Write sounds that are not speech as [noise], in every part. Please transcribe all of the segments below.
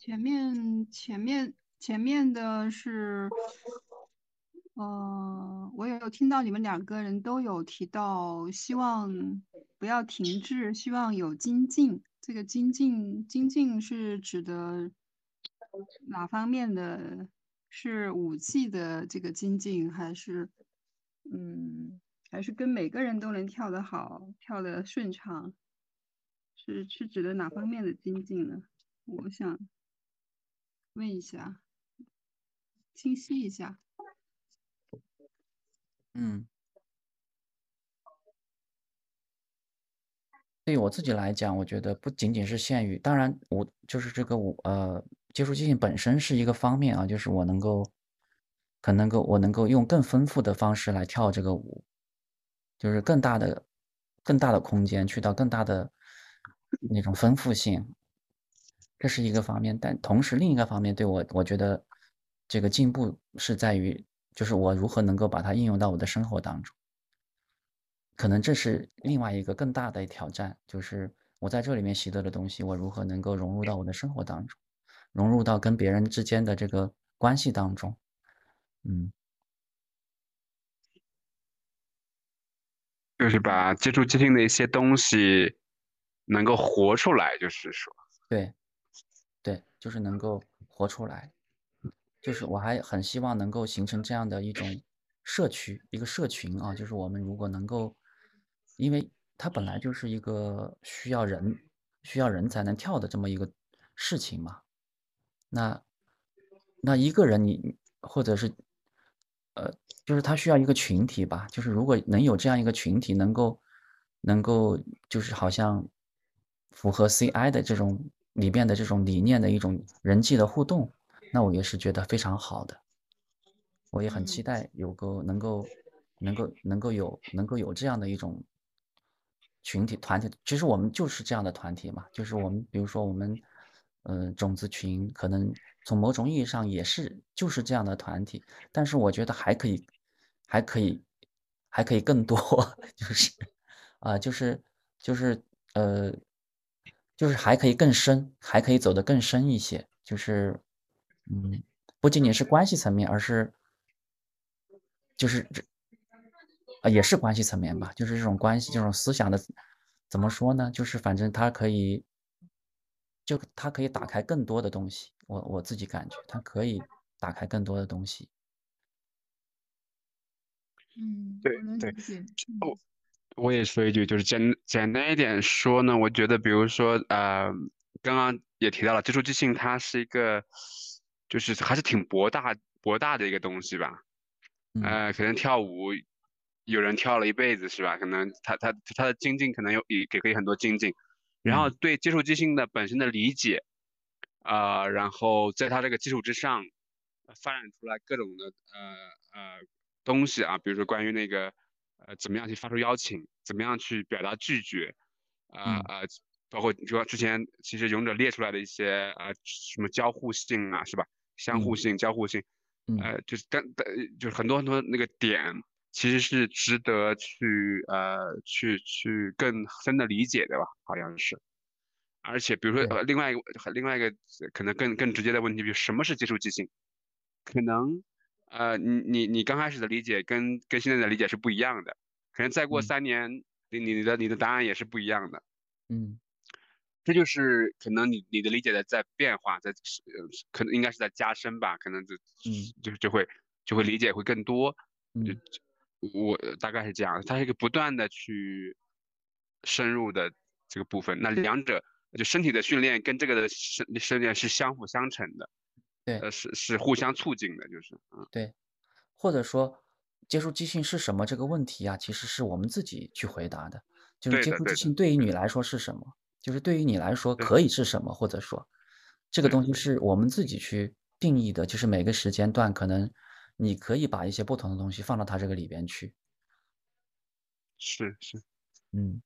前面前面前面的是，呃，我有听到你们两个人都有提到，希望不要停滞，希望有精进。这个精进精进是指的哪方面的？是武器的这个精进，还是嗯，还是跟每个人都能跳得好，跳得顺畅？是是指的哪方面的精进呢？我想问一下，清晰一下。嗯，对于我自己来讲，我觉得不仅仅是限于，当然我就是这个我呃，接触即兴本身是一个方面啊，就是我能够，可能够我能够用更丰富的方式来跳这个舞，就是更大的、更大的空间，去到更大的。那种丰富性，这是一个方面，但同时另一个方面对我，我觉得这个进步是在于，就是我如何能够把它应用到我的生活当中。可能这是另外一个更大的挑战，就是我在这里面习得的东西，我如何能够融入到我的生活当中，融入到跟别人之间的这个关系当中。嗯，就是把接触接近的一些东西。能够活出来，就是说，对，就是能够活出来，就是我还很希望能够形成这样的一种社区，一个社群啊，就是我们如果能够，因为它本来就是一个需要人，需要人才能跳的这么一个事情嘛，那那一个人你或者是，呃，就是他需要一个群体吧，就是如果能有这样一个群体，能够能够就是好像。符合 CI 的这种里边的这种理念的一种人际的互动，那我也是觉得非常好的。我也很期待有个能够能够能够有能够有这样的一种群体团体。其实我们就是这样的团体嘛，就是我们比如说我们呃种子群，可能从某种意义上也是就是这样的团体。但是我觉得还可以还可以还可以更多，[laughs] 就是啊就是就是呃。就是还可以更深，还可以走得更深一些。就是，嗯，不仅仅是关系层面，而是，就是这，啊，也是关系层面吧。就是这种关系，这种思想的，怎么说呢？就是反正它可以，就它可以打开更多的东西。我我自己感觉，它可以打开更多的东西。嗯，对对，哦。我也说一句，就是简简单一点说呢，我觉得，比如说，呃，刚刚也提到了接触即兴，它是一个，就是还是挺博大博大的一个东西吧。呃，可能跳舞，有人跳了一辈子，是吧？可能他他他的精进可能有也给可以很多精进，然后对接触即兴的本身的理解，啊，然后在他这个基础之上，发展出来各种的呃呃东西啊，比如说关于那个。呃，怎么样去发出邀请？怎么样去表达拒绝？啊啊，包括你说之前其实勇者列出来的一些呃什么交互性啊，是吧？相互性、交互性，呃，就是但但就是很多很多那个点，其实是值得去呃去去更深的理解的吧？好像是。而且比如说呃另外一个另外一个可能更更直接的问题，比如什么是接触即兴？可能。呃，你你你刚开始的理解跟跟现在的理解是不一样的，可能再过三年，你你的你的答案也是不一样的。嗯，这就是可能你你的理解的在变化，在呃可能应该是在加深吧，可能就嗯就就会就会理解会更多。嗯，我大概是这样，它是一个不断的去深入的这个部分。那两者就身体的训练跟这个的训训练是相辅相成的。对，呃，是是互相促进的，就是，嗯，对，或者说，接触即兴是什么这个问题啊，其实是我们自己去回答的。就是接触即兴对于你来说是什么？就是对于你来说可以是什么？或者说，这个东西是我们自己去定义的。就是每个时间段，可能你可以把一些不同的东西放到它这个里边去。是是，嗯，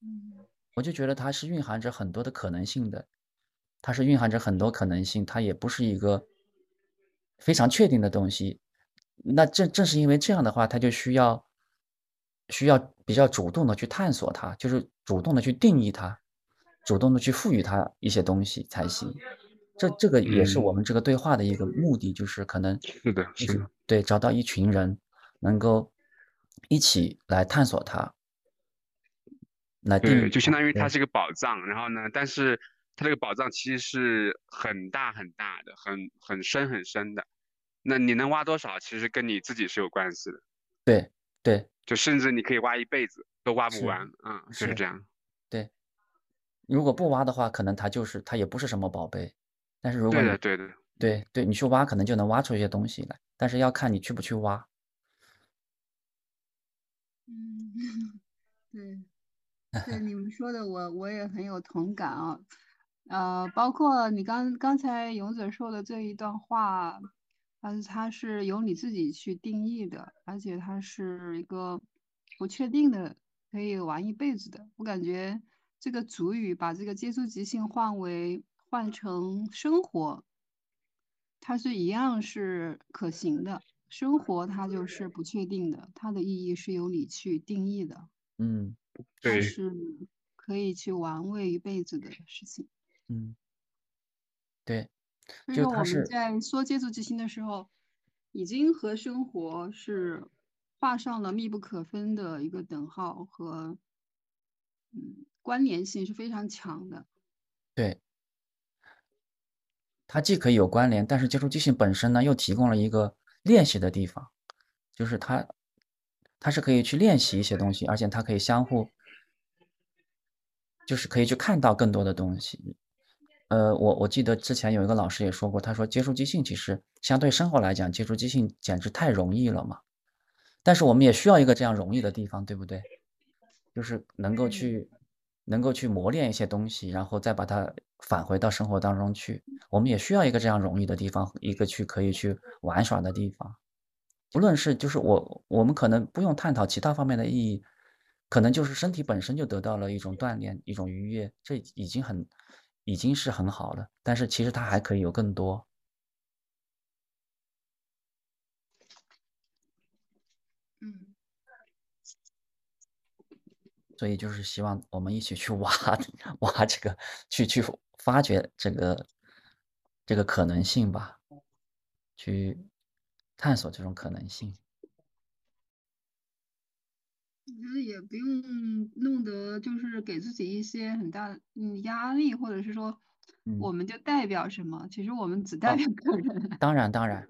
嗯，我就觉得它是蕴含着很多的可能性的。它是蕴含着很多可能性，它也不是一个非常确定的东西。那正正是因为这样的话，它就需要需要比较主动的去探索它，就是主动的去定义它，主动的去赋予它一些东西才行。这这个也是我们这个对话的一个目的，就是可能是的，是的，对，找到一群人能够一起来探索它，来对，就相当于它是一个宝藏。然后呢，但是它这个宝藏其实是很大很大的，很很深很深的。那你能挖多少，其实跟你自己是有关系的。对对，就甚至你可以挖一辈子都挖不完啊，就是这样。对，如果不挖的话，可能它就是它也不是什么宝贝。但是如果对的对的对对，你去挖可能就能挖出一些东西来，但是要看你去不去挖。嗯，[laughs] 对，对你们说的我我也很有同感啊，呃，包括你刚刚才勇者说的这一段话，但是它是由你自己去定义的，而且它是一个不确定的，可以玩一辈子的。我感觉这个主语把这个接触即兴换为。换成生活，它是一样是可行的。生活它就是不确定的，它的意义是由你去定义的。嗯，对，是可以去玩味一辈子的事情。嗯，对。就是我们在说接触即兴的时候，已经和生活是画上了密不可分的一个等号和嗯关联性是非常强的。对。它既可以有关联，但是接触即兴本身呢，又提供了一个练习的地方，就是它，它是可以去练习一些东西，而且它可以相互，就是可以去看到更多的东西。呃，我我记得之前有一个老师也说过，他说接触即兴其实相对生活来讲，接触即兴简直太容易了嘛。但是我们也需要一个这样容易的地方，对不对？就是能够去。能够去磨练一些东西，然后再把它返回到生活当中去。我们也需要一个这样容易的地方，一个去可以去玩耍的地方。不论是就是我，我们可能不用探讨其他方面的意义，可能就是身体本身就得到了一种锻炼，一种愉悦，这已经很，已经是很好了。但是其实它还可以有更多。嗯。所以就是希望我们一起去挖 [laughs] 挖这个，去去发掘这个这个可能性吧，去探索这种可能性。我觉得也不用弄得就是给自己一些很大嗯压力，或者是说我们就代表什么？其实我们只代表个人。当然当然，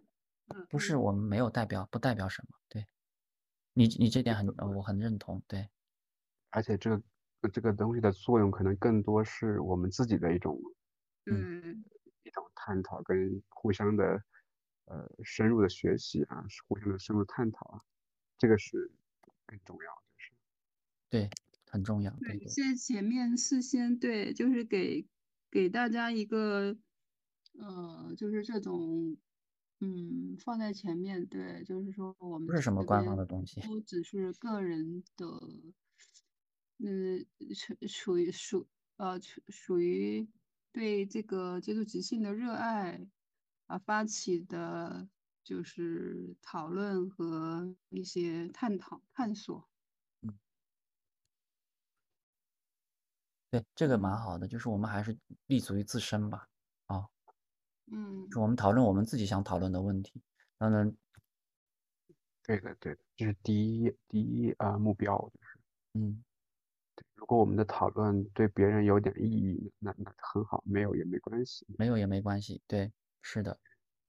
不是我们没有代表，不代表什么。对，你你这点很我很认同。对。而且这个这个东西的作用可能更多是我们自己的一种，嗯，一种探讨跟互相的呃深入的学习啊，是互相的深入探讨啊，这个是更重要的是，对，很重要。对，现在前面事先对，就是给给大家一个，呃，就是这种，嗯，放在前面，对，就是说我们不是什么官方的东西，都只是个人的。嗯，属属于属呃属属于对这个接触即兴的热爱啊发起的，就是讨论和一些探讨探索。对，这个蛮好的，就是我们还是立足于自身吧。啊，嗯，就我们讨论我们自己想讨论的问题。当然，对的，对的，这是第一第一啊目标，就是嗯。如果我们的讨论对别人有点意义，那那很好；没有也没关系，没有也没关系。对，是的。